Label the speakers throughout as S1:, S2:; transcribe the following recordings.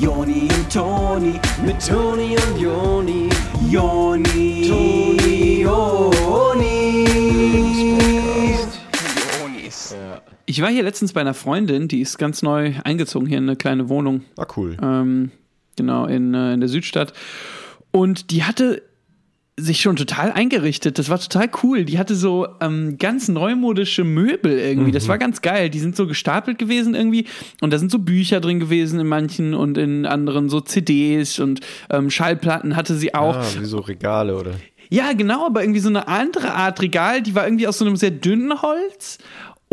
S1: Joni und Toni, mit Toni und Joni, Joni, Toni, Joni.
S2: Ich war hier letztens bei einer Freundin, die ist ganz neu eingezogen hier in eine kleine Wohnung.
S3: Ah, cool.
S2: Ähm, genau, in, äh, in der Südstadt. Und die hatte sich schon total eingerichtet. Das war total cool. Die hatte so ähm, ganz neumodische Möbel irgendwie. Das war ganz geil. Die sind so gestapelt gewesen irgendwie. Und da sind so Bücher drin gewesen in manchen und in anderen so CDs und ähm, Schallplatten hatte sie auch.
S3: Ah, wie so Regale, oder?
S2: Ja, genau, aber irgendwie so eine andere Art Regal, die war irgendwie aus so einem sehr dünnen Holz.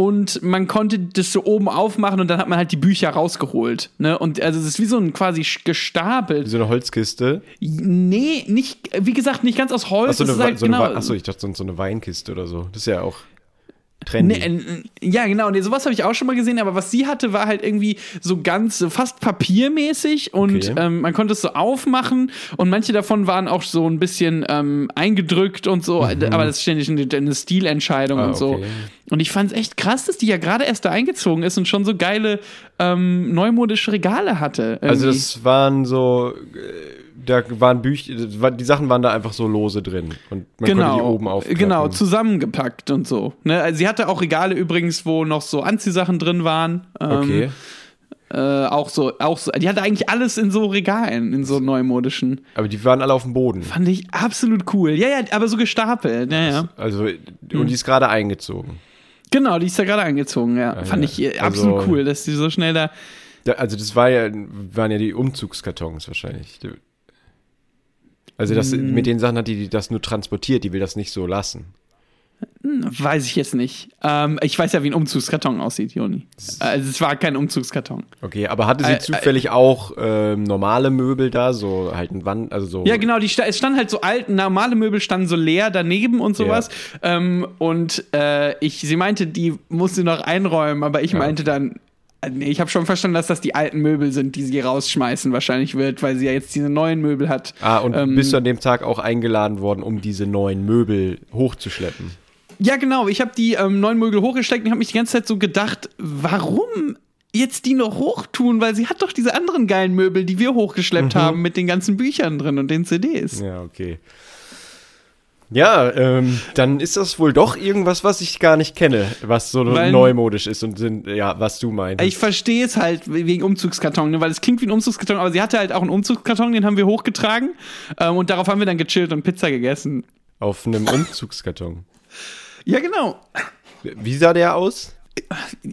S2: Und man konnte das so oben aufmachen und dann hat man halt die Bücher rausgeholt. Ne? Und also es ist wie so ein quasi gestapelt.
S3: Wie so eine Holzkiste.
S2: Nee, nicht, wie gesagt, nicht ganz aus Holz.
S3: Eine,
S2: ist halt,
S3: so
S2: genau,
S3: achso, ich dachte so eine Weinkiste oder so. Das ist ja auch trendy.
S2: Nee, ja, genau. Nee, sowas habe ich auch schon mal gesehen, aber was sie hatte, war halt irgendwie so ganz so fast papiermäßig und
S3: Okay.
S2: ähm, man konnte es so aufmachen und manche davon waren auch so ein bisschen ähm, eingedrückt und so, aber das ist ständig eine, eine Stilentscheidung
S3: Mhm. Ah,
S2: und so.
S3: okay.
S2: Und ich fand es echt krass, dass die ja gerade erst da eingezogen ist und schon so geile ähm, neumodische Regale hatte.
S3: Also
S2: irgendwie.
S3: das waren so, äh, da waren Bücher, die Sachen waren da einfach so lose drin und man konnte die oben aufklappen.
S2: Genau, zusammengepackt und so. Ne? Also sie hatte auch Regale übrigens, wo noch so Anziehsachen drin waren. Ähm,
S3: Okay.
S2: Äh, auch so, auch so, die hatte eigentlich alles in so Regalen, in so neumodischen.
S3: Aber die waren alle auf dem Boden.
S2: Fand ich absolut cool. Ja, ja, aber so gestapelt. Ja, ja.
S3: Also,
S2: Hm.
S3: und die ist gerade eingezogen.
S2: Genau, die ist da gerade eingezogen, ja. Fand
S3: ja.
S2: ich äh,
S3: Also-
S2: absolut cool, dass die so schnell da.
S3: Da, also das war ja, waren ja die Umzugskartons wahrscheinlich. Die- Also das,
S2: Hm.
S3: mit den Sachen hat die, das nur transportiert, die will das nicht so lassen.
S2: Weiß ich jetzt nicht. Ähm, ich weiß ja, wie ein Umzugskarton aussieht, Joni. Also es war kein Umzugskarton.
S3: Okay, aber hatte sie
S2: Äh, äh,
S3: zufällig auch ähm, normale Möbel da, so halt ein Wand, also so.
S2: Ja, genau, die, es stand halt so alt, normale Möbel standen so leer daneben und sowas. Ähm, und äh, ich, sie meinte, die musste noch einräumen, aber ich meinte dann, äh, nee, ich habe schon verstanden, dass das die alten Möbel sind, die sie rausschmeißen wahrscheinlich wird, weil sie ja jetzt diese neuen Möbel hat.
S3: Ah, und
S2: Ähm,
S3: bist du an dem Tag auch eingeladen worden, um diese neuen Möbel hochzuschleppen?
S2: Ja, genau. Ich habe die ähm, neuen Möbel hochgesteckt und habe mich die ganze Zeit so gedacht, warum jetzt die noch hochtun? Weil sie hat doch diese anderen geilen Möbel, die wir hochgeschleppt haben mit den ganzen Büchern drin und den CDs.
S3: Ja, okay. Ja, ähm, dann ist das wohl doch irgendwas, was ich gar nicht kenne, was so
S2: Weil-
S3: neumodisch ist und sind, ja, was du meinst.
S2: Ich verstehe es halt wegen Umzugskarton, ne? weil es klingt wie ein Umzugskarton, aber sie hatte halt auch einen Umzugskarton, den haben wir hochgetragen ähm, und darauf haben wir dann gechillt und Pizza gegessen.
S3: Auf einem Umzugskarton.
S2: Ja, genau.
S3: Wie sah der aus?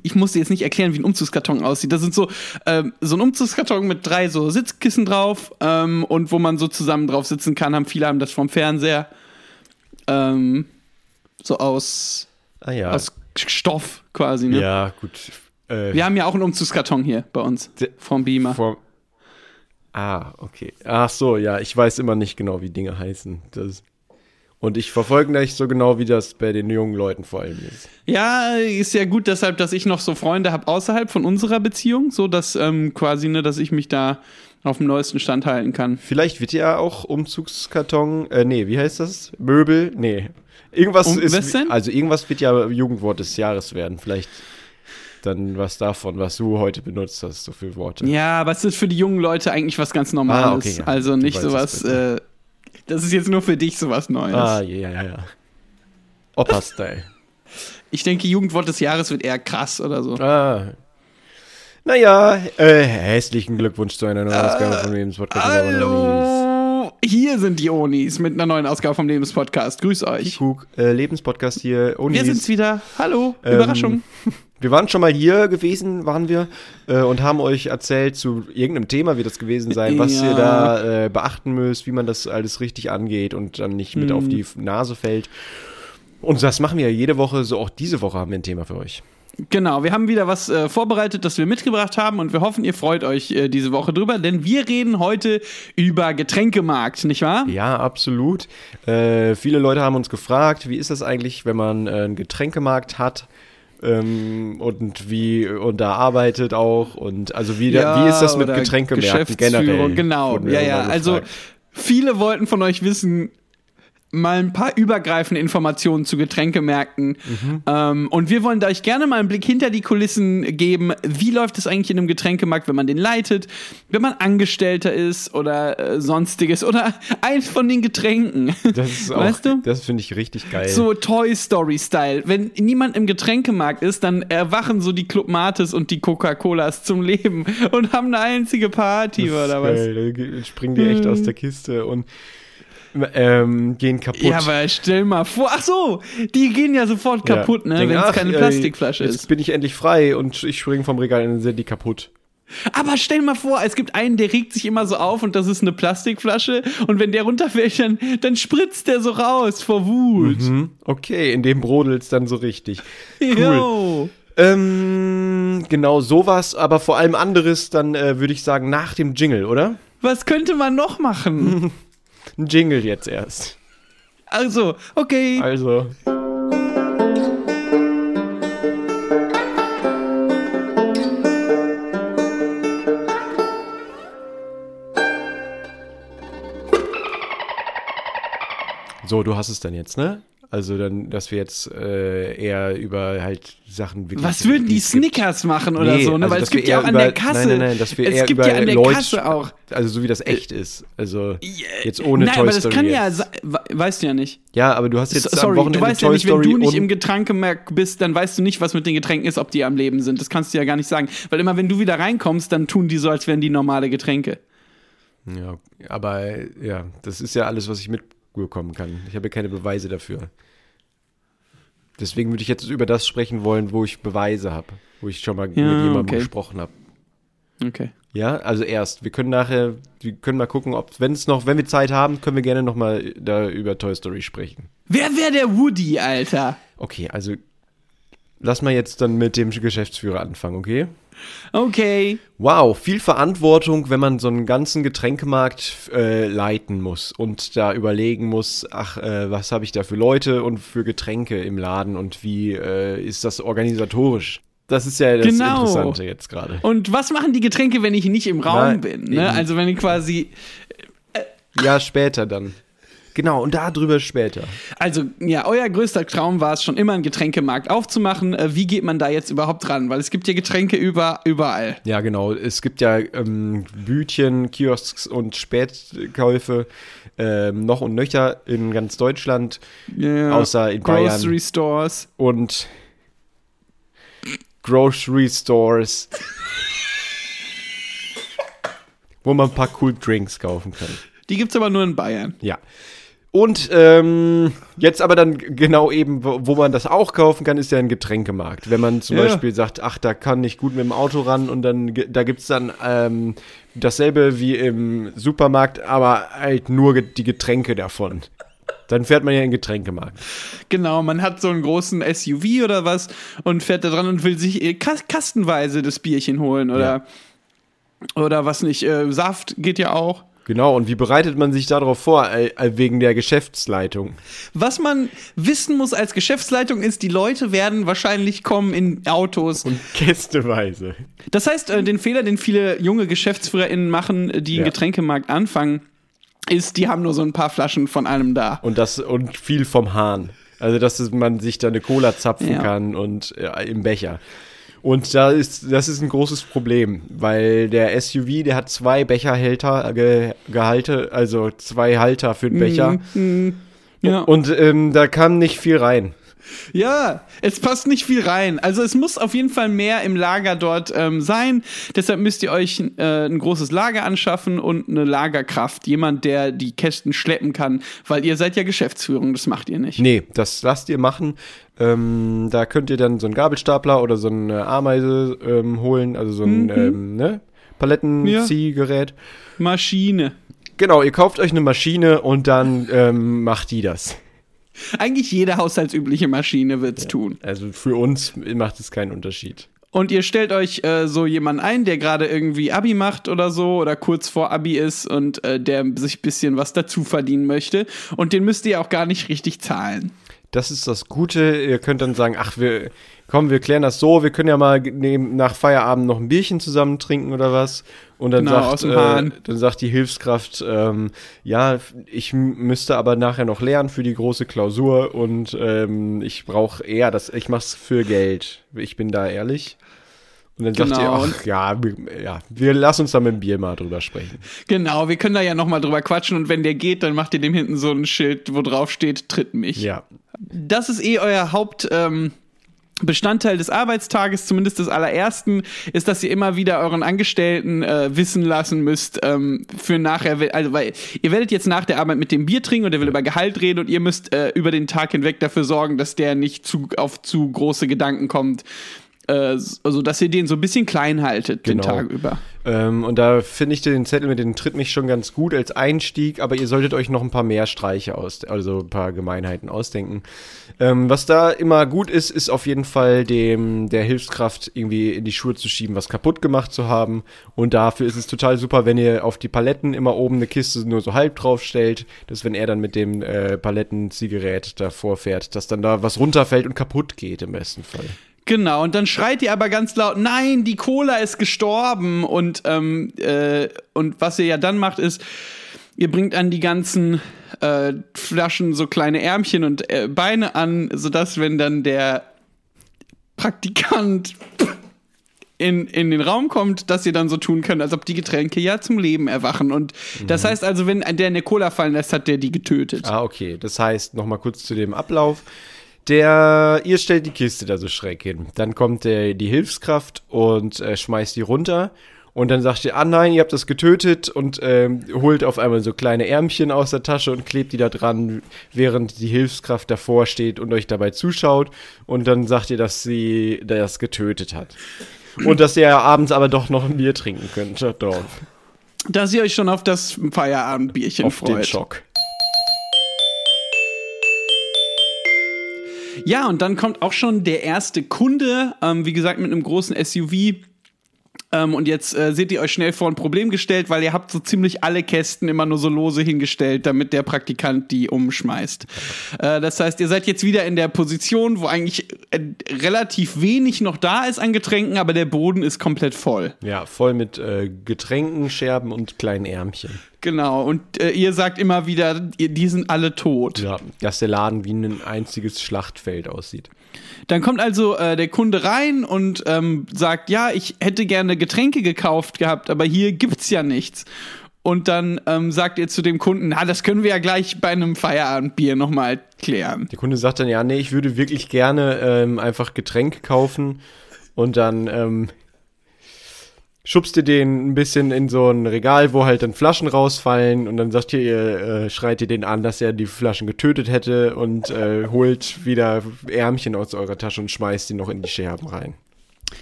S2: Ich musste jetzt nicht erklären, wie ein Umzugskarton aussieht. Das sind so, ähm, so ein Umzugskarton mit drei so Sitzkissen drauf ähm, und wo man so zusammen drauf sitzen kann. Haben viele haben das vom Fernseher. Ähm, so aus,
S3: Ah ja.
S2: aus Stoff quasi. Ne?
S3: ja, gut. Äh,
S2: Wir haben ja auch einen Umzugskarton hier bei uns vom Beamer.
S3: vor, ah, okay. Ach so, ja, ich weiß immer nicht genau, wie Dinge heißen. Das, und ich verfolge nicht so genau, wie das bei den jungen Leuten vor allem ist.
S2: Ja, ist ja gut deshalb, dass ich noch so Freunde habe außerhalb von unserer Beziehung, so dass ähm, quasi, ne, dass ich mich da auf dem neuesten Stand halten kann.
S3: Vielleicht wird ja auch Umzugskarton, äh, nee, wie heißt das? Möbel? Nee. Irgendwas
S2: Um-
S3: ist,
S2: was denn?
S3: also irgendwas wird ja Jugendwort des Jahres werden. Vielleicht dann was davon, was du heute benutzt hast, so viele Worte.
S2: Ja, aber es ist für die jungen Leute eigentlich was ganz Normales.
S3: Ah, okay, ja.
S2: Also nicht sowas, äh, das ist jetzt nur für dich sowas Neues.
S3: Ah, ja, ja, ja. Opa-Style.
S2: Ich denke, Jugendwort des Jahres wird eher krass oder so.
S3: ah. Naja, äh, hässlichen Glückwunsch zu einer neuen Ausgabe von Lebenspodcast.
S2: Hallo! Hier sind die Onis mit einer neuen Ausgabe vom Lebenspodcast. Grüß euch.
S3: Cook, äh, Lebenspodcast hier. Unis.
S2: Wir sind's wieder. Hallo.
S3: Ähm,
S2: Überraschung.
S3: Wir waren schon mal hier gewesen, waren wir, äh, und haben euch erzählt zu irgendeinem Thema, wird das gewesen sein, was
S2: Ja.
S3: ihr da äh, beachten müsst, wie man das alles richtig angeht und dann nicht mit
S2: Hm.
S3: auf die Nase fällt. Und das machen wir ja jede Woche, so auch diese Woche haben wir ein Thema für euch.
S2: Genau, wir haben wieder was äh, vorbereitet, das wir mitgebracht haben und wir hoffen, ihr freut euch äh, diese Woche drüber, denn wir reden heute über Getränkemarkt, nicht wahr?
S3: Ja, absolut. Äh, viele Leute haben uns gefragt, wie ist das eigentlich, wenn man äh, einen Getränkemarkt hat? Ähm, und wie und da arbeitet auch und also wie, da, wie ist das mit Getränkemärkten generell?
S2: Genau, ja, ja. Also viele wollten von euch wissen, mal ein paar übergreifende Informationen zu Getränkemärkten. Ähm, und wir wollen euch gerne mal einen Blick hinter die Kulissen geben. Wie läuft es eigentlich in einem Getränkemarkt, wenn man den leitet, wenn man Angestellter ist oder äh, sonstiges oder eins von den Getränken.
S3: Das ist auch,
S2: weißt du?
S3: das finde ich richtig geil.
S2: So Toy Story Style. Wenn niemand im Getränkemarkt ist, dann erwachen so die Club Mates und die Coca-Colas zum Leben und haben eine einzige Party
S3: Das
S2: oder was.
S3: geil. Da springen die echt aus der Kiste und ähm, gehen kaputt.
S2: Ja, aber stell mal vor, ach so, die gehen ja sofort
S3: Ja.
S2: kaputt, ne,
S3: Denken,
S2: wenn es keine
S3: äh,
S2: Plastikflasche
S3: jetzt
S2: ist.
S3: bin ich endlich frei und ich springe vom Regal und dann sind die kaputt.
S2: Aber stell mal vor, es gibt einen, der regt sich immer so auf und das ist eine Plastikflasche und wenn der runterfällt, dann, dann spritzt der so raus vor Wut.
S3: Hm? Okay, in dem brodelt's dann so richtig. Cool. Ähm, genau sowas, aber vor allem anderes, dann äh, würde ich sagen, nach dem Jingle, oder?
S2: Was könnte man noch machen?
S3: Ein Jingle jetzt erst.
S2: Also, okay.
S3: Also. So, du hast es dann jetzt, ne? Also dann, dass wir jetzt äh, eher über halt Sachen wirklich.
S2: Was würden die. Snickers machen oder
S3: Nee,
S2: so, ne?
S3: also,
S2: Weil es gibt ja auch an
S3: über-
S2: der Kasse.
S3: Nein, nein, nein, dass wir
S2: es
S3: eher
S2: gibt
S3: über
S2: ja an der
S3: Leute
S2: Kasse auch.
S3: Also so wie das echt ist. Also jetzt ohne
S2: Nein,
S3: Toy
S2: aber das
S3: Story
S2: kann ja,
S3: jetzt.
S2: we- weißt du ja nicht.
S3: Ja, aber du hast jetzt
S2: So-
S3: am
S2: Sorry, du
S3: Wochenende
S2: weißt ja
S3: Toy
S2: nicht, wenn
S3: Story
S2: du nicht im Getränkemarkt bist, dann weißt du nicht, was mit den Getränken ist, ob die am Leben sind. Das kannst du ja gar nicht sagen. Weil immer, wenn du wieder reinkommst, dann tun die so, als wären die normale Getränke.
S3: Ja, aber ja, das ist ja alles, was ich mitbekommen kann. Ich habe keine Beweise dafür. Deswegen würde ich jetzt über das sprechen wollen, wo ich Beweise habe, wo ich schon mal
S2: Ja,
S3: mit jemandem
S2: okay.
S3: gesprochen habe.
S2: Okay.
S3: Ja, also erst. Wir können nachher, wir können mal gucken, ob, wenn es noch, wenn wir Zeit haben, können wir gerne noch mal da über Toy Story sprechen.
S2: Wer wäre der Woody, Alter?
S3: Okay, also lass mal jetzt dann mit dem Geschäftsführer anfangen, okay?
S2: Okay.
S3: Wow, viel Verantwortung, wenn man so einen ganzen Getränkemarkt äh, leiten muss und da überlegen muss, ach, äh, was habe ich da für Leute und für Getränke im Laden und wie äh, ist das organisatorisch? Das ist ja das
S2: Genau.
S3: Interessante jetzt gerade.
S2: Und was machen die Getränke, wenn ich nicht im Raum
S3: Nein,
S2: bin? Ne? Also wenn ich quasi.
S3: Ja, später dann. Genau, und darüber später.
S2: Also, ja, euer größter Traum war es schon immer, einen Getränkemarkt aufzumachen. Äh, Wie geht man da jetzt überhaupt ran? Weil es gibt ja Getränke über, überall.
S3: Ja, genau. Es gibt ja ähm, Bütchen, Kiosks und Spätkäufe ähm, noch und nöcher in ganz Deutschland,
S2: Ja.
S3: außer in Bayern.
S2: Grocery Stores.
S3: und Grocery Stores, wo man ein paar cool Drinks kaufen kann.
S2: Die gibt's aber nur in Bayern.
S3: Ja. Und ähm, jetzt aber dann genau eben, wo, wo man das auch kaufen kann, ist ja ein Getränkemarkt. Wenn man zum
S2: Ja.
S3: Beispiel sagt, ach, da kann ich gut mit dem Auto ran und dann da gibt's dann ähm, dasselbe wie im Supermarkt, aber halt nur die Getränke davon. Dann fährt man ja in den Getränkemarkt.
S2: Genau, man hat so einen großen SUV oder was und fährt da dran und will sich äh, kas- kastenweise das Bierchen holen oder, oder was nicht. Äh, Saft geht ja auch.
S3: Genau, und wie bereitet man sich darauf vor, äh, äh, wegen der Geschäftsleitung?
S2: Was man wissen muss als Geschäftsleitung ist, die Leute werden wahrscheinlich kommen in Autos.
S3: Und Gästeweise.
S2: Das heißt, äh, den Fehler, den viele junge GeschäftsführerInnen machen, die
S3: Ja.
S2: im Getränkemarkt anfangen, ist, die haben nur so ein paar Flaschen von allem da.
S3: Und das und viel vom Hahn. Also, dass man sich da eine Cola zapfen
S2: Ja.
S3: kann und äh, im Becher. Und da ist, das ist ein großes Problem, weil der SUV, der hat zwei Becherhalter, ge, Gehalte, also zwei Halter für den Becher.
S2: Ja.
S3: Und ähm, da kam nicht viel rein.
S2: Ja, es passt nicht viel rein. Also es muss auf jeden Fall mehr im Lager dort ähm, sein. Deshalb müsst ihr euch äh, ein großes Lager anschaffen und eine Lagerkraft. Jemand, der die Kästen schleppen kann, weil ihr seid ja Geschäftsführung, das macht ihr nicht.
S3: Nee, das lasst ihr machen. Ähm, da könnt ihr dann so einen Gabelstapler oder so eine Ameise ähm, holen, also so ein ähm, ne? Palettenziehgerät.
S2: Maschine.
S3: Genau, ihr kauft euch eine Maschine und dann ähm, macht die das.
S2: Eigentlich jede haushaltsübliche Maschine wird's tun.
S3: Also für uns macht es keinen Unterschied.
S2: Und ihr stellt euch äh, so jemanden ein, der gerade irgendwie Abi macht oder so oder kurz vor Abi ist und äh, der sich ein bisschen was dazu verdienen möchte. Und den müsst ihr auch gar nicht richtig zahlen.
S3: das ist das Gute. Ihr könnt dann sagen, ach, wir, komm, wir klären das so, wir können ja mal neben, nach Feierabend noch ein Bierchen zusammen trinken oder was. Und dann,
S2: Genau,
S3: sagt, äh, dann sagt die Hilfskraft, ähm, ja, ich müsste aber nachher noch lernen für die große Klausur und ähm, ich brauche eher das, ich mach's für Geld. Ich bin da ehrlich. Und dann sagt ihr,
S2: Genau.
S3: ach ja, wir- ja, wir lassen uns da mit dem Bier mal drüber sprechen.
S2: Genau, wir können da ja nochmal drüber quatschen und wenn der geht, dann macht ihr dem hinten so ein Schild, wo drauf steht, tritt mich.
S3: Ja.
S2: Das ist eh euer Haupt. Ähm, Bestandteil des Arbeitstages, zumindest des allerersten, ist, dass ihr immer wieder euren Angestellten äh, wissen lassen müsst ähm, für nachher, also weil ihr werdet jetzt nach der Arbeit mit dem Bier trinken und der will über Gehalt reden und ihr müsst äh, über den Tag hinweg dafür sorgen, dass der nicht zu, auf zu große Gedanken kommt, also dass ihr den so ein bisschen klein haltet den
S3: Genau.
S2: Tag über.
S3: Ähm, und da finde ich den Zettel mit den Tritt mich schon ganz gut als Einstieg, aber ihr solltet euch noch ein paar mehr Streiche aus, also ein paar Gemeinheiten ausdenken. Ähm, was da immer gut ist, ist auf jeden Fall dem der Hilfskraft irgendwie in die Schuhe zu schieben, was kaputt gemacht zu haben. Und dafür ist es total super, wenn ihr auf die Paletten immer oben eine Kiste nur so halb drauf stellt, dass wenn er dann mit dem äh, Palettenziehgerät davor fährt, dass dann da was runterfällt und kaputt geht im besten Fall.
S2: Genau, und dann schreit ihr aber ganz laut, nein, die Cola ist gestorben. Und, ähm, äh, und was ihr ja dann macht, ist, ihr bringt an die ganzen äh, Flaschen so kleine Ärmchen und äh, Beine an, sodass, wenn dann der Praktikant in, in den Raum kommt, dass ihr dann so tun könnt, als ob die Getränke ja zum Leben erwachen. Und das heißt also, wenn der eine Cola fallen lässt, hat der die getötet.
S3: Ah, okay. Das heißt, nochmal kurz zu dem Ablauf. Der, ihr stellt die Kiste da so schräg hin. Dann kommt der, die Hilfskraft und äh, schmeißt die runter. Und dann sagt ihr, ah nein, ihr habt das getötet und ähm, holt auf einmal so kleine Ärmchen aus der Tasche und klebt die da dran, während die Hilfskraft davor steht und euch dabei zuschaut. Und dann sagt ihr, dass sie das getötet hat. Und dass ihr abends aber doch noch ein Bier trinken könnt. Doch,
S2: Dass ihr euch schon auf das Feierabendbierchen
S3: auf
S2: freut.
S3: den Schock.
S2: Ja, und dann kommt auch schon der erste Kunde, ähm, wie gesagt, mit einem großen SUV. Ähm, und jetzt äh, seht ihr euch schnell vor ein Problem gestellt, weil ihr habt so ziemlich alle Kästen immer nur so lose hingestellt, damit der Praktikant die umschmeißt. Äh, das heißt, ihr seid jetzt wieder in der Position, wo eigentlich äh, relativ wenig noch da ist an Getränken, aber der Boden ist komplett voll.
S3: Ja, voll mit äh, Getränken, Scherben und kleinen Ärmchen.
S2: Genau, und äh, ihr sagt immer wieder, die sind alle tot.
S3: Ja, dass der Laden wie ein einziges Schlachtfeld aussieht.
S2: Dann kommt also äh, der Kunde rein und ähm, sagt, ja, ich hätte gerne Getränke gekauft gehabt, aber hier gibt's ja nichts. Und dann ähm, sagt ihr zu dem Kunden, na, das können wir ja gleich bei einem Feierabendbier nochmal klären.
S3: Der Kunde sagt dann, ja, nee, ich würde wirklich gerne ähm, einfach Getränke kaufen und dann ähm, schubst ihr den ein bisschen in so ein Regal, wo halt dann Flaschen rausfallen und dann sagt ihr, ihr äh, schreit ihr den an, dass er die Flaschen getötet hätte und äh, holt wieder Ärmchen aus eurer Tasche und schmeißt die noch in die Scherben rein.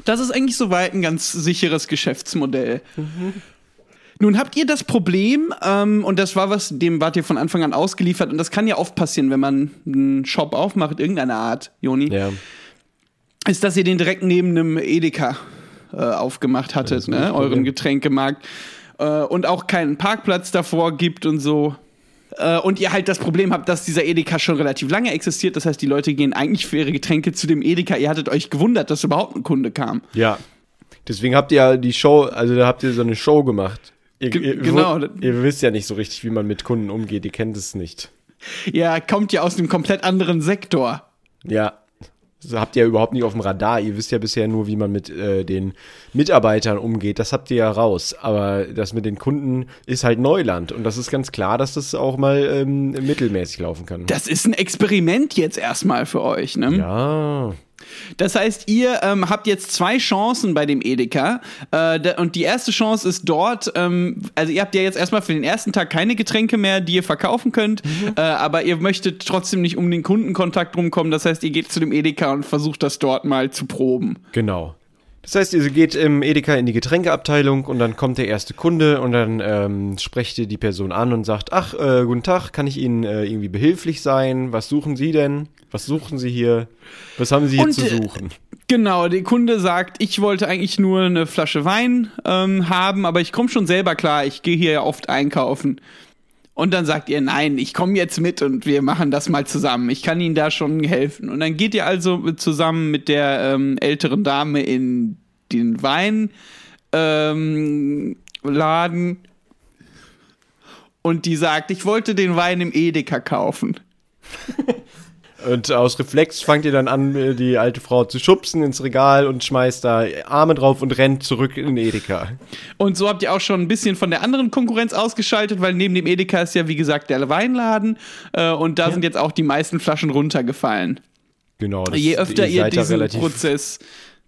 S2: Das ist eigentlich soweit ein ganz sicheres Geschäftsmodell. Nun habt ihr das Problem, ähm, und das war was, dem wart ihr von Anfang an ausgeliefert, und das kann ja oft passieren, wenn man einen Shop aufmacht, irgendeiner Art, Joni.
S3: Ja.
S2: ist, dass ihr den direkt neben einem Edeka äh, aufgemacht hattet, ne? euren Getränkemarkt. Äh, und auch keinen Parkplatz davor gibt und so. Äh, und ihr halt das Problem habt, dass dieser Edeka schon relativ lange existiert. Das heißt, die Leute gehen eigentlich für ihre Getränke zu dem Edeka. Ihr hattet euch gewundert, dass überhaupt ein Kunde kam.
S3: Ja. Deswegen habt ihr ja die Show, also da habt ihr so eine Show gemacht. Ihr, ihr,
S2: genau.
S3: Ihr wisst ja nicht so richtig, wie man mit Kunden umgeht. Ihr kennt es nicht.
S2: Ihr kommt ja aus einem komplett anderen Sektor.
S3: Ja. Das habt ihr ja überhaupt nicht auf dem Radar. Ihr wisst ja bisher nur, wie man mit äh, den Mitarbeitern umgeht. Das habt ihr ja raus. Aber das mit den Kunden ist halt Neuland. Und das ist ganz klar, dass das auch mal ähm, mittelmäßig laufen kann.
S2: Das ist ein Experiment jetzt erstmal für euch, ne?
S3: ja.
S2: Das heißt, ihr ähm, habt jetzt zwei Chancen bei dem Edeka. Äh, und die erste Chance ist dort, ähm, also ihr habt ja jetzt erstmal für den ersten Tag keine Getränke mehr, die ihr verkaufen könnt, äh, aber ihr möchtet trotzdem nicht um den Kundenkontakt rumkommen. Das heißt, ihr geht zu dem Edeka und versucht das dort mal zu proben.
S3: Genau. Das heißt, ihr geht im Edeka in die Getränkeabteilung und dann kommt der erste Kunde und dann ähm, sprecht ihr die Person an und sagt, ach, äh, guten Tag, kann ich Ihnen äh, irgendwie behilflich sein? Was suchen Sie denn? Was suchen Sie hier? Was haben Sie hier
S2: Und,
S3: zu
S2: äh,
S3: suchen?
S2: Genau, der Kunde sagt, ich wollte eigentlich nur eine Flasche Wein ähm, haben, aber ich komme schon selber klar, ich gehe hier ja oft einkaufen. Und dann sagt ihr, nein, ich komme jetzt mit und wir machen das mal zusammen. Ich kann Ihnen da schon helfen. Und dann geht ihr also zusammen mit der ähm, älteren Dame in den Weinladen ähm, und die sagt, ich wollte den Wein im Edeka kaufen.
S3: Und aus Reflex fangt ihr dann an, die alte Frau zu schubsen ins Regal und schmeißt da Arme drauf und rennt zurück in den Edeka.
S2: Und so habt ihr auch schon ein bisschen von der anderen Konkurrenz ausgeschaltet, weil neben dem Edeka ist ja, wie gesagt, der Weinladen. Äh, und da ja. sind jetzt auch die meisten Flaschen runtergefallen.
S3: Genau.
S2: Das, Je öfter ihr diesen Prozess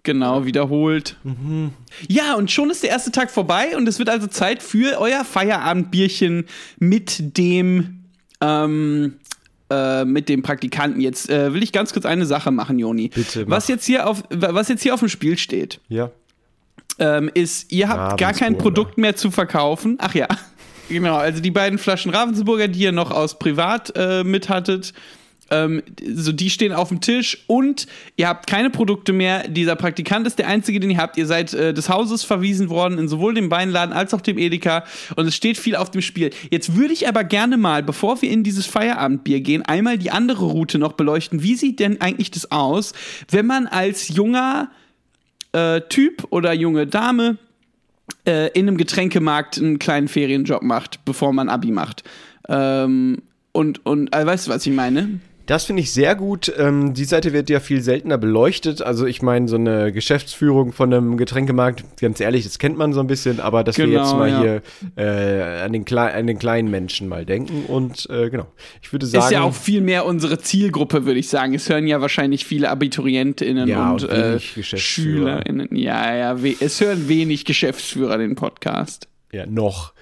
S2: genau wiederholt. Mhm. Ja, und schon ist der erste Tag vorbei und es wird also Zeit für euer Feierabendbierchen mit dem ähm, äh, mit dem Praktikanten. Jetzt äh, will ich ganz kurz eine Sache machen, Joni.
S3: Bitte. Mach.
S2: Was jetzt hier auf, was jetzt hier auf dem Spiel steht,
S3: ja.
S2: ähm, ist, ihr habt gar kein Produkt mehr zu verkaufen. Ach ja. Genau, also die beiden Flaschen Ravensburger, die ihr noch aus Privat äh, mit hattet, ähm, so die stehen auf dem Tisch und ihr habt keine Produkte mehr. Dieser Praktikant ist der einzige, den ihr habt. Ihr seid äh, des Hauses verwiesen worden in sowohl dem Weinladen als auch dem Edeka und es steht viel auf dem Spiel. Jetzt würde ich aber gerne mal, bevor wir in dieses Feierabendbier gehen, einmal die andere Route noch beleuchten. Wie sieht denn eigentlich das aus, wenn man als junger äh, Typ oder junge Dame äh, in einem Getränkemarkt einen kleinen Ferienjob macht, bevor man Abi macht? Ähm, und, und äh, weißt du, was ich meine?
S3: Das finde ich sehr gut. Ähm, die Seite wird ja viel seltener beleuchtet. Also ich meine, so eine Geschäftsführung von einem Getränkemarkt, ganz ehrlich, das kennt man so ein bisschen, aber dass genau, wir jetzt mal ja. hier äh, an, den an, den kleinen Menschen mal denken. Und äh, genau, ich würde sagen.
S2: Ist ja auch viel mehr unsere Zielgruppe, würde ich sagen. Es hören ja wahrscheinlich viele AbiturientInnen
S3: ja,
S2: und,
S3: und äh, SchülerInnen.
S2: Ja, ja, es hören wenig Geschäftsführer den Podcast.
S3: Ja, noch.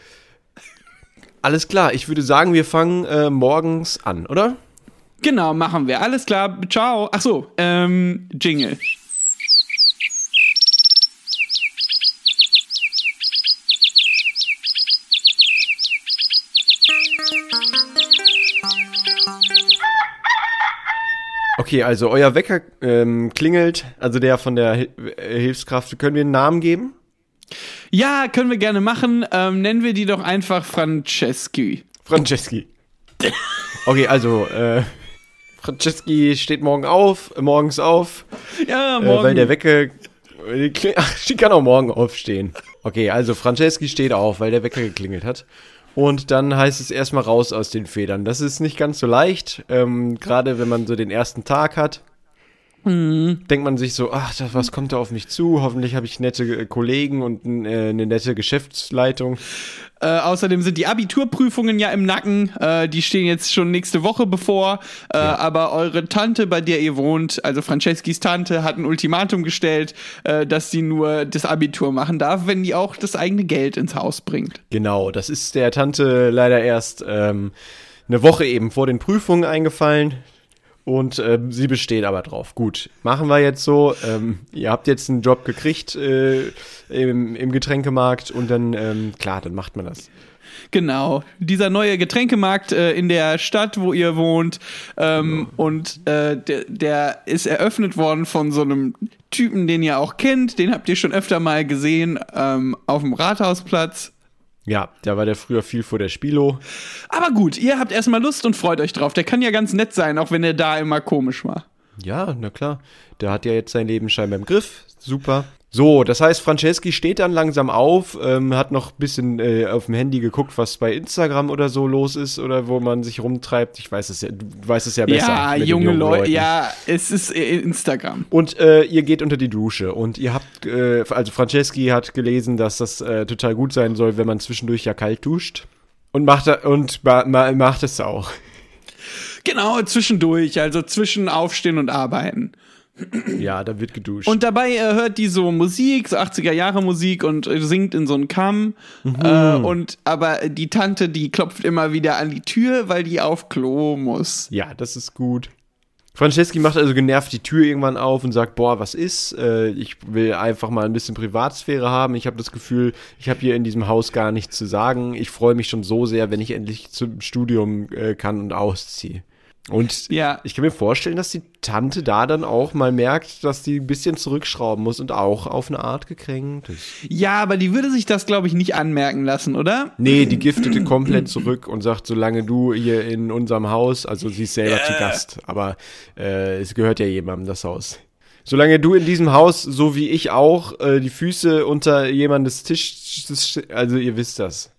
S3: Alles klar, ich würde sagen, wir fangen äh, morgens an, oder?
S2: Genau, machen wir. Alles klar. Ciao. Ach so, ähm, Jingle.
S3: Okay, also euer Wecker ähm, klingelt, also der von der Hil äh, Hilfskraft. Können wir einen Namen geben?
S2: Ja, können wir gerne machen. Ähm, nennen wir die doch einfach Franceschi.
S3: Franceschi. Okay, also äh, Franceschi steht morgen auf, äh, morgens auf.
S2: Ja, morgen.
S3: Äh, weil der Wecker. Ach, sie kann auch morgen aufstehen. Okay, also Franceschi steht auf, weil der Wecker geklingelt hat. Und dann heißt es erstmal raus aus den Federn. Das ist nicht ganz so leicht, ähm, gerade wenn man so den ersten Tag hat. Mhm. Denkt man sich so, ach, das, was kommt da auf mich zu? Hoffentlich habe ich nette äh, Kollegen und äh, eine nette Geschäftsleitung.
S2: Äh, außerdem sind die Abiturprüfungen ja im Nacken. Äh, die stehen jetzt schon nächste Woche bevor. Äh, ja. Aber eure Tante, bei der ihr wohnt, also Franceschis Tante, hat ein Ultimatum gestellt, äh, dass sie nur das Abitur machen darf, wenn die auch das eigene Geld ins Haus bringt.
S3: Genau, das ist der Tante leider erst ähm, eine Woche eben vor den Prüfungen eingefallen. Und ähm, sie besteht aber drauf. Gut, machen wir jetzt so. Ähm, ihr habt jetzt einen Job gekriegt äh, im, im, Getränkemarkt und dann, ähm, klar, dann macht man das.
S2: Genau, dieser neue Getränkemarkt äh, in der Stadt, wo ihr wohnt. Ähm, genau. Und äh, der, der ist eröffnet worden von so einem Typen, den ihr auch kennt. Den habt ihr schon öfter mal gesehen ähm, auf dem Rathausplatz.
S3: Ja, da war der früher viel vor der Spilo.
S2: Aber gut, ihr habt erstmal Lust und freut euch drauf. Der kann ja ganz nett sein, auch wenn er da immer komisch war.
S3: Ja, na klar. Der hat ja jetzt sein Leben scheinbar im Griff. Super. So, das heißt, Franceschi steht dann langsam auf, ähm, hat noch ein bisschen äh, auf dem Handy geguckt, was bei Instagram oder so los ist oder wo man sich rumtreibt. Ich weiß es ja, du weißt es ja besser.
S2: Ja, junge Leute, ja, es ist äh, Instagram.
S3: Und äh, ihr geht unter die Dusche und ihr habt, äh, also Franceschi hat gelesen, dass das äh, total gut sein soll, wenn man zwischendurch ja kalt duscht. Und macht, und ma, ma, macht es auch.
S2: Genau, zwischendurch, also zwischen Aufstehen und Arbeiten.
S3: Ja, da wird geduscht.
S2: Und dabei äh, hört die so Musik, so 80er Jahre Musik und äh, singt in so einen Kamm. Mhm. Äh, und aber die Tante, die klopft immer wieder an die Tür, weil die auf Klo muss.
S3: Ja, das ist gut. Franceschi macht also genervt die Tür irgendwann auf und sagt, boah, was ist? Äh, ich will einfach mal ein bisschen Privatsphäre haben. Ich habe das Gefühl, ich habe hier in diesem Haus gar nichts zu sagen. Ich freue mich schon so sehr, wenn ich endlich zum Studium äh, kann und ausziehe. Und
S2: Ja.
S3: ich kann mir vorstellen, dass die Tante da dann auch mal merkt, dass die ein bisschen zurückschrauben muss und auch auf eine Art gekränkt ist.
S2: Ja, aber die würde sich das, glaube ich, nicht anmerken lassen, oder?
S3: Nee, die giftete komplett zurück und sagt, solange du hier in unserem Haus, also sie ist selber zu Gast, aber äh, es gehört ja jemandem das Haus. Solange du in diesem Haus, so wie ich auch, äh, die Füße unter jemandes Tisch, also ihr wisst das.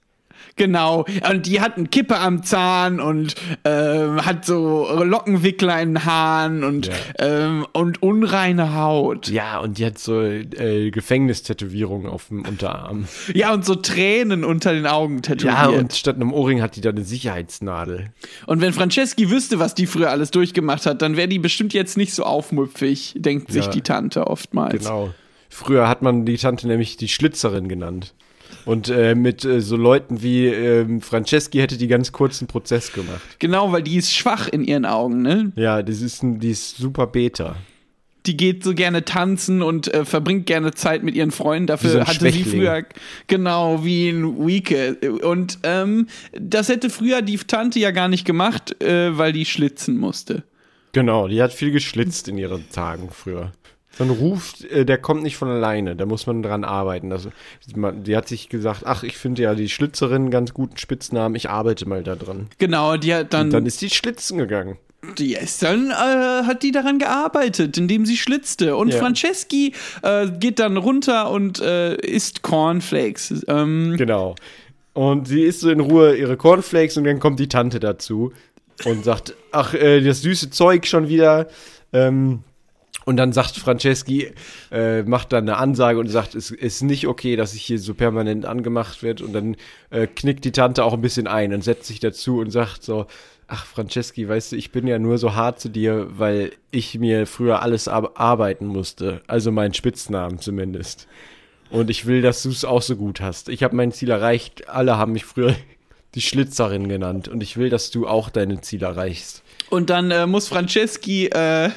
S2: Genau. Und die hat einen Kippe am Zahn und ähm, hat so Lockenwickler in den Haaren und,
S3: Ja.
S2: ähm, und unreine Haut.
S3: Ja, und die hat so äh, Gefängnistätowierungen auf dem Unterarm.
S2: Ja, und so Tränen unter den Augen tätowiert.
S3: Ja, und statt einem Ohrring hat die da eine Sicherheitsnadel.
S2: Und wenn Franceschi wüsste, was die früher alles durchgemacht hat, dann wäre die bestimmt jetzt nicht so aufmüpfig, denkt sich
S3: Ja.
S2: die Tante oftmals.
S3: Genau. Früher hat man die Tante nämlich die Schlitzerin genannt. Und äh, mit äh, so Leuten wie ähm, Franceschi hätte die ganz kurzen Prozess gemacht.
S2: Genau, weil die ist schwach in ihren Augen, ne?
S3: Ja, das ist ein, die ist super Beta.
S2: Die geht so gerne tanzen und äh, verbringt gerne Zeit mit ihren Freunden. Dafür
S3: so
S2: hatte sie früher genau wie ein Weeke. Und ähm, das hätte früher die Tante ja gar nicht gemacht, äh, weil die schlitzen musste.
S3: Genau, die hat viel geschlitzt in ihren Tagen früher. So ein Ruf, äh, der kommt nicht von alleine, da muss man dran arbeiten. Das, die hat sich gesagt, ach, ich finde ja die Schlitzerin einen ganz guten Spitznamen, ich arbeite mal da dran.
S2: Genau, die hat dann,
S3: Und dann ist die schlitzen gegangen.
S2: die ist dann äh, hat die daran gearbeitet, indem sie schlitzte. Und
S3: Ja.
S2: Franceschi äh, geht dann runter und äh, isst Cornflakes. Ähm,
S3: Genau. Und sie isst so in Ruhe ihre Cornflakes und dann kommt die Tante dazu und sagt, ach, äh, das süße Zeug schon wieder. Ähm, und dann sagt Franceschi, äh, macht dann eine Ansage und sagt, es ist nicht okay, dass ich hier so permanent angemacht wird. Und dann äh, knickt die Tante auch ein bisschen ein und setzt sich dazu und sagt so, ach Franceschi, weißt du, ich bin ja nur so hart zu dir, weil ich mir früher alles ar arbeiten musste. Also meinen Spitznamen zumindest. Und ich will, dass du es auch so gut hast. Ich habe mein Ziel erreicht. Alle haben mich früher die Schlitzerin genannt. Und ich will, dass du auch deine Ziel erreichst.
S2: Und dann äh, muss Franceschi äh,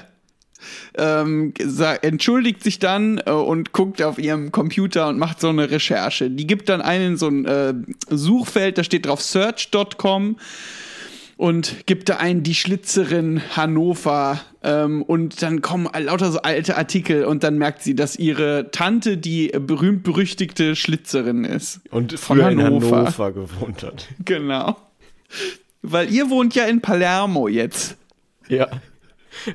S2: ähm, entschuldigt sich dann äh, und guckt auf ihrem Computer und macht so eine Recherche. Die gibt dann einen so ein äh, Suchfeld, da steht drauf search.com und gibt da ein die Schlitzerin Hannover ähm, und dann kommen lauter so alte Artikel und dann merkt sie, dass ihre Tante die berühmt berüchtigte Schlitzerin ist.
S3: Und
S2: Von
S3: früher in
S2: Hannover.
S3: Hannover gewohnt hat.
S2: Genau. Weil ihr wohnt ja in Palermo jetzt.
S3: Ja.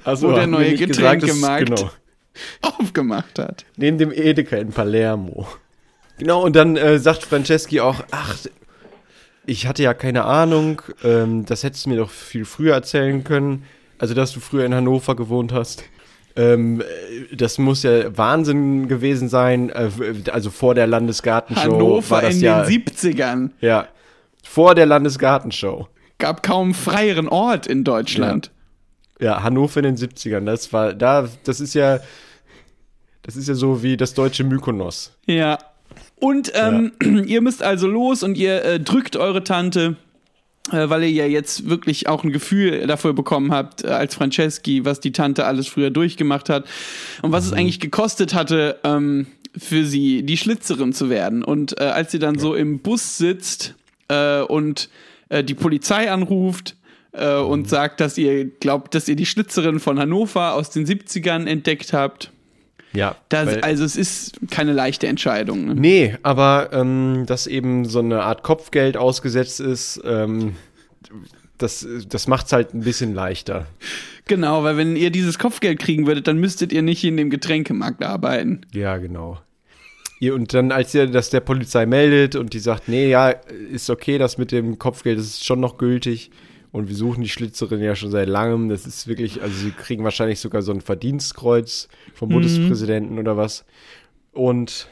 S3: Also
S2: Wo der neue Getränkemarkt
S3: Genau.
S2: aufgemacht hat.
S3: Neben dem Edeka in Palermo. Genau, und dann äh, sagt Franceschi auch, ach, ich hatte ja keine Ahnung, ähm, das hättest du mir doch viel früher erzählen können. Also, dass du früher in Hannover gewohnt hast. Ähm, äh, das muss ja Wahnsinn gewesen sein. Äh, also vor der Landesgartenshow
S2: Hannover
S3: war das
S2: in
S3: ja.
S2: den 70ern.
S3: Ja. Vor der Landesgartenshow.
S2: Gab kaum freieren Ort in Deutschland.
S3: Ja, Hannover in den 70ern. Das war, da, das ist ja, das ist ja so wie das deutsche Mykonos.
S2: Ja. Und ähm, ihr müsst also los und ihr äh, drückt eure Tante, äh, weil ihr ja jetzt wirklich auch ein Gefühl dafür bekommen habt, äh, als Franceschi, was die Tante alles früher durchgemacht hat und was es eigentlich gekostet hatte, ähm, für sie die Schlitzerin zu werden. Und äh, als sie dann so im Bus sitzt äh, und äh, die Polizei anruft, äh, und sagt, dass ihr glaubt, dass ihr die Schlitzerin von Hannover aus den 70ern entdeckt habt.
S3: Ja.
S2: Das, also es ist keine leichte Entscheidung. Ne?
S3: Nee, aber ähm, dass eben so eine Art Kopfgeld ausgesetzt ist, ähm, das, das macht es halt ein bisschen leichter.
S2: Genau, weil wenn ihr dieses Kopfgeld kriegen würdet, dann müsstet ihr nicht in dem Getränkemarkt arbeiten.
S3: Ja, genau. Und dann, als ihr das der Polizei meldet und die sagt, nee, ja, ist okay, das mit dem Kopfgeld ist schon noch gültig. Und wir suchen die Schlitzerin ja schon seit langem. Das ist wirklich, also sie kriegen wahrscheinlich sogar so ein Verdienstkreuz vom Bundespräsidenten oder was. Und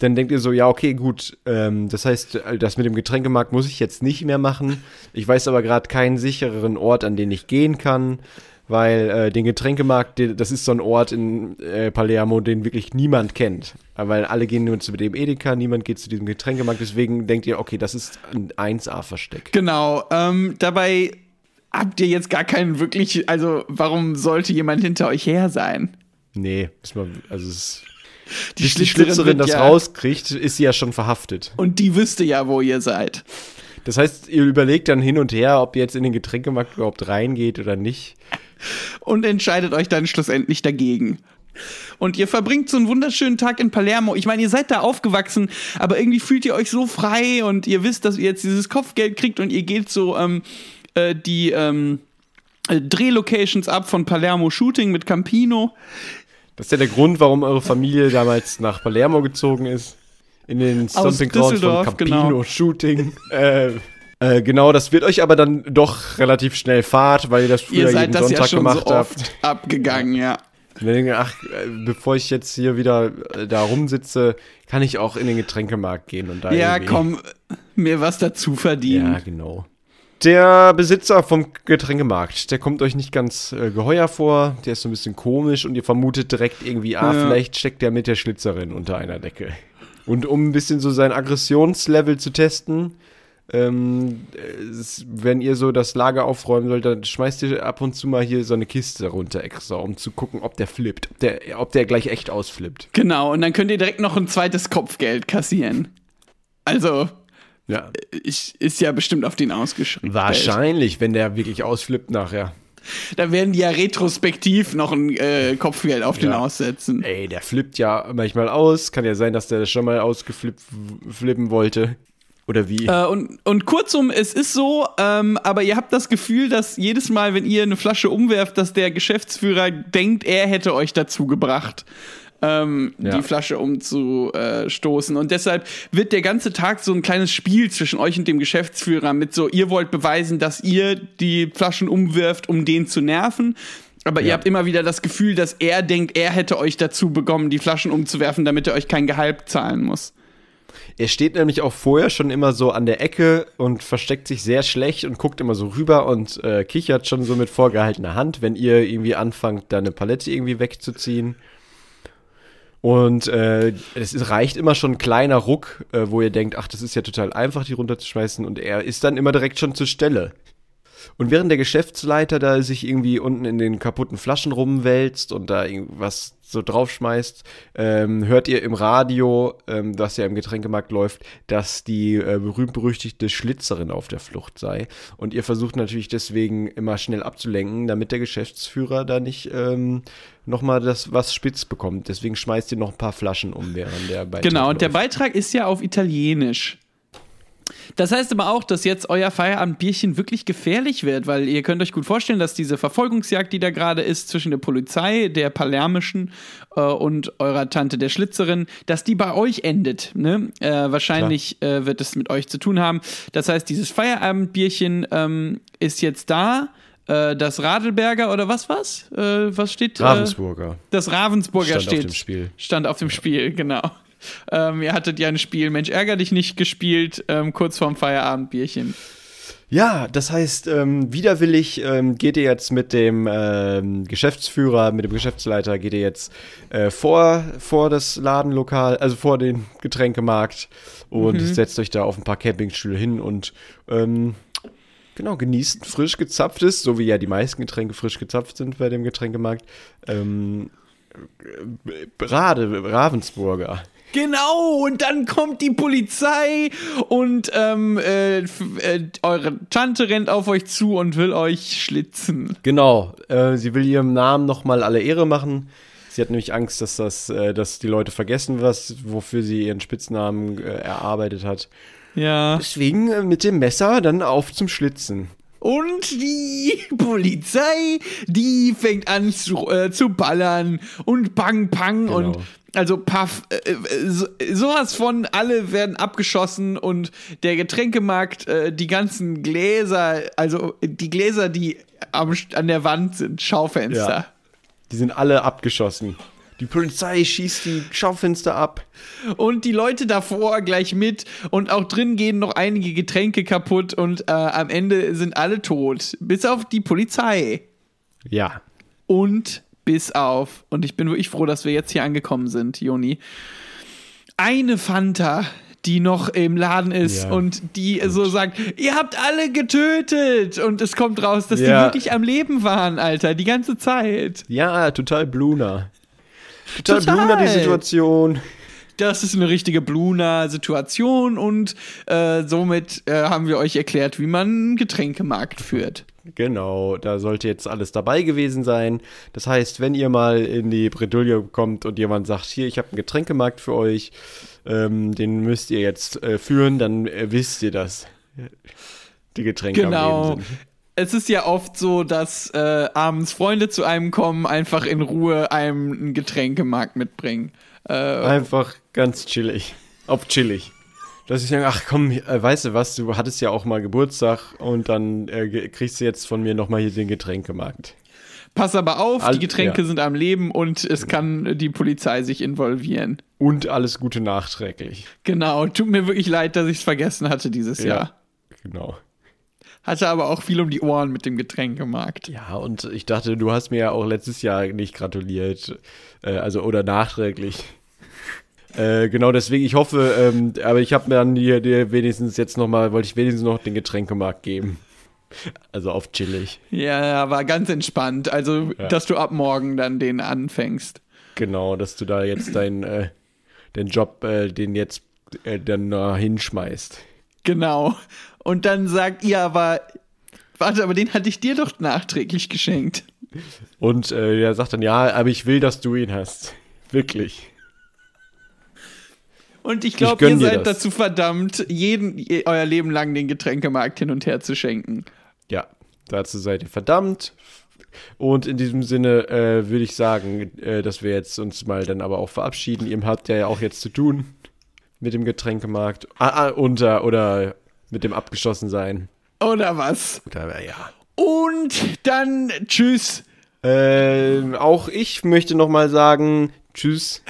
S3: dann denkt ihr so, ja, okay, gut, ähm, das heißt, das mit dem Getränkemarkt muss ich jetzt nicht mehr machen. Ich weiß aber gerade keinen sichereren Ort, an den ich gehen kann, weil äh, den Getränkemarkt, das ist so ein Ort in äh, Palermo, den wirklich niemand kennt. Weil alle gehen nur zu dem Edeka, niemand geht zu diesem Getränkemarkt, deswegen denkt ihr, okay, das ist ein 1A-Versteck.
S2: Genau, ähm, dabei habt ihr jetzt gar keinen wirklich, also warum sollte jemand hinter euch her sein?
S3: Nee, mal, also es ist,
S2: Die
S3: die
S2: Schlitzerin
S3: das
S2: ja-
S3: rauskriegt, ist sie ja schon verhaftet.
S2: Und die wüsste ja, wo ihr seid.
S3: Das heißt, ihr überlegt dann hin und her, ob ihr jetzt in den Getränkemarkt überhaupt reingeht oder nicht.
S2: Und entscheidet euch dann schlussendlich dagegen. Und ihr verbringt so einen wunderschönen Tag in Palermo. Ich meine, ihr seid da aufgewachsen, aber irgendwie fühlt ihr euch so frei und ihr wisst, dass ihr jetzt dieses Kopfgeld kriegt und ihr geht so ähm, äh, die ähm, äh, Drehlocations ab von Palermo Shooting mit Campino.
S3: Das ist ja der Grund, warum eure Familie damals nach Palermo gezogen ist. In den Stomping Grounds von Campino
S2: genau.
S3: Shooting. äh, äh, genau, das wird euch aber dann doch relativ schnell fahrt, weil ihr das früher
S2: Ihr seid
S3: jeden
S2: das
S3: Sonntag
S2: ja schon
S3: gemacht
S2: so
S3: habt.
S2: oft abgegangen, ja.
S3: Denke ach, äh, bevor ich jetzt hier wieder äh, da rumsitze, kann ich auch in den Getränkemarkt gehen und da
S2: Ja, komm, mir was dazu verdienen.
S3: Ja, genau. Der Besitzer vom Getränkemarkt, der kommt euch nicht ganz äh, geheuer vor, der ist so ein bisschen komisch und ihr vermutet direkt irgendwie, ah,
S2: Ja.
S3: vielleicht steckt der mit der Schlitzerin unter einer Decke. Und um ein bisschen so sein Aggressionslevel zu testen, ähm, es- wenn ihr so das Lager aufräumen sollt, dann schmeißt ihr ab und zu mal hier so eine Kiste runter extra, um zu gucken, ob der flippt, ob der, ob der gleich echt ausflippt.
S2: Genau, und dann könnt ihr direkt noch ein zweites Kopfgeld kassieren. Also,
S3: Ja.
S2: ich, ist ja bestimmt auf den ausgeschrieben.
S3: Wahrscheinlich, wenn der wirklich ausflippt nachher.
S2: Da werden die ja retrospektiv noch ein äh, Kopfgeld auf den
S3: Ja.
S2: aussetzen.
S3: Ey, der flippt ja manchmal aus. Kann ja sein, dass der das schon mal ausgeflippt flippen wollte. Oder wie?
S2: Äh, und, und kurzum, es ist so, ähm, aber ihr habt das Gefühl, dass jedes Mal, wenn ihr eine Flasche umwerft, dass der Geschäftsführer denkt, er hätte euch dazu gebracht, ähm,
S3: Ja.
S2: die Flasche umzustoßen. Und deshalb wird der ganze Tag so ein kleines Spiel zwischen euch und dem Geschäftsführer mit so, ihr wollt beweisen, dass ihr die Flaschen umwirft, um den zu nerven. Aber ihr
S3: Ja.
S2: habt immer wieder das Gefühl, dass er denkt, er hätte euch dazu bekommen, die Flaschen umzuwerfen, damit er euch kein Gehalt zahlen muss.
S3: Er steht nämlich auch vorher schon immer so an der Ecke und versteckt sich sehr schlecht und guckt immer so rüber und äh, kichert schon so mit vorgehaltener Hand, wenn ihr irgendwie anfangt, da eine Palette irgendwie wegzuziehen. Und äh, es ist, reicht immer schon ein kleiner Ruck, äh, wo ihr denkt, ach, das ist ja total einfach, die runterzuschmeißen. Und er ist dann immer direkt schon zur Stelle. Und während der Geschäftsleiter da sich irgendwie unten in den kaputten Flaschen rumwälzt und da irgendwas so draufschmeißt, ähm, hört ihr im Radio, ähm, was ja im Getränkemarkt läuft, dass die äh, berühmt-berüchtigte Schlitzerin auf der Flucht sei. Und ihr versucht natürlich deswegen immer schnell abzulenken, damit der Geschäftsführer da nicht ähm, nochmal das was spitz bekommt. Deswegen schmeißt ihr noch ein paar Flaschen um, während der Beitrag
S2: Genau, und der
S3: läuft.
S2: Beitrag ist ja auf Italienisch. Das heißt aber auch, dass jetzt euer Feierabendbierchen wirklich gefährlich wird, weil ihr könnt euch gut vorstellen, dass diese Verfolgungsjagd, die da gerade ist zwischen der Polizei, der palermischen äh, und eurer Tante der Schlitzerin, dass die bei euch endet. Ne? Äh, wahrscheinlich äh, wird es mit euch zu tun haben. Das heißt, dieses Feierabendbierchen ähm, ist jetzt da. Äh, das Radelberger oder was was? Äh, was steht? Äh,
S3: Ravensburger.
S2: das Ravensburger
S3: Stand auf
S2: steht.
S3: dem Spiel.
S2: Stand auf dem Spiel, genau. Ähm, ihr hattet ja ein Spiel Mensch ärger dich nicht gespielt, ähm, kurz vorm Feierabendbierchen.
S3: Ja, das heißt, ähm, widerwillig ähm, geht ihr jetzt mit dem ähm, Geschäftsführer, mit dem Geschäftsleiter, geht ihr jetzt äh, vor, vor das Ladenlokal, also vor den Getränkemarkt und setzt euch da auf ein paar Campingstühle hin und ähm, genau, genießt frisch gezapftes, so wie ja die meisten Getränke frisch gezapft sind bei dem Getränkemarkt, ähm, äh, Rade, Ravensburger.
S2: Genau, und dann kommt die Polizei und ähm, äh, äh, eure Tante rennt auf euch zu und will euch schlitzen.
S3: Genau, äh, sie will ihrem Namen nochmal alle Ehre machen. Sie hat nämlich Angst, dass das, äh, dass die Leute vergessen, was, wofür sie ihren Spitznamen äh, erarbeitet hat.
S2: Ja.
S3: Deswegen äh, mit dem Messer dann auf zum Schlitzen.
S2: Und die Polizei, die fängt an zu, äh, zu ballern und pang, pang
S3: Genau.
S2: und also paff, äh, äh, so, sowas von, alle werden abgeschossen und der Getränkemarkt, äh, die ganzen Gläser, also die Gläser, die am, an der Wand sind, Schaufenster.
S3: Ja. Die sind alle abgeschossen. Die Polizei schießt die Schaufenster ab.
S2: Und die Leute davor gleich mit und auch drin gehen noch einige Getränke kaputt und äh, am Ende sind alle tot, bis auf die Polizei.
S3: Ja.
S2: und bis auf, und ich bin wirklich froh, dass wir jetzt hier angekommen sind, Joni, eine Fanta, die noch im Laden ist
S3: Ja.
S2: und die so sagt, ihr habt alle getötet und es kommt raus, dass die
S3: Ja.
S2: wirklich am Leben waren, Alter, die ganze Zeit.
S3: Ja, total Bluna. Total,
S2: Total.
S3: Bluna die Situation.
S2: das ist eine richtige Bluna-Situation und äh, somit äh, haben wir euch erklärt, wie man einen Getränkemarkt führt.
S3: Genau, da sollte jetzt alles dabei gewesen sein. Das heißt, wenn ihr mal in die Bredouille kommt und jemand sagt, hier, ich habe einen Getränkemarkt für euch, ähm, den müsst ihr jetzt äh, führen, dann äh, wisst ihr das. Die Getränke
S2: Genau.
S3: am Leben sind.
S2: Es ist ja oft so, dass äh, abends Freunde zu einem kommen, einfach in Ruhe einem einen Getränkemarkt mitbringen. Äh,
S3: Einfach ganz chillig. Auf chillig. Dass ich sage, ach komm, äh, weißt du was, du hattest ja auch mal Geburtstag und dann äh, kriegst du jetzt von mir nochmal hier den Getränkemarkt.
S2: pass aber auf,
S3: All-
S2: die Getränke
S3: ja.
S2: sind am Leben und es kann die Polizei sich involvieren.
S3: Und alles Gute nachträglich.
S2: Genau, tut mir wirklich leid, dass ich es vergessen hatte dieses Jahr.
S3: Genau.
S2: Hatte aber auch viel um die Ohren mit dem Getränkemarkt.
S3: Ja, und ich dachte, du hast mir ja auch letztes Jahr nicht gratuliert. Äh, also, oder nachträglich. Äh, genau deswegen, ich hoffe, ähm, aber ich habe mir dann dir, dir wenigstens jetzt nochmal, wollte ich wenigstens noch den Getränkemarkt geben. Also auf chillig.
S2: Ja, war ganz entspannt. Also,
S3: Ja.
S2: dass du ab morgen dann den anfängst.
S3: Genau, dass du da jetzt deinen äh, den Job, äh, den jetzt äh, dann hinschmeißt.
S2: Genau. Und dann sagt ihr aber, warte, aber den hatte ich dir doch nachträglich geschenkt.
S3: Und äh, der sagt dann, ja, aber ich will, dass du ihn hast. Wirklich.
S2: Und ich glaube, ihr seid
S3: das.
S2: dazu verdammt, jeden ihr- euer Leben lang den Getränkemarkt hin und her zu schenken.
S3: Ja, dazu seid ihr verdammt. Und in diesem Sinne äh, würde ich sagen, äh, dass wir jetzt uns mal dann aber auch verabschieden. Ihr habt ja auch jetzt zu tun mit dem Getränkemarkt. Ah, ah, unter oder mit dem abgeschlossen sein.
S2: Oder was?
S3: Oder, ja.
S2: Und dann tschüss.
S3: Ähm, auch ich möchte noch mal sagen, tschüss.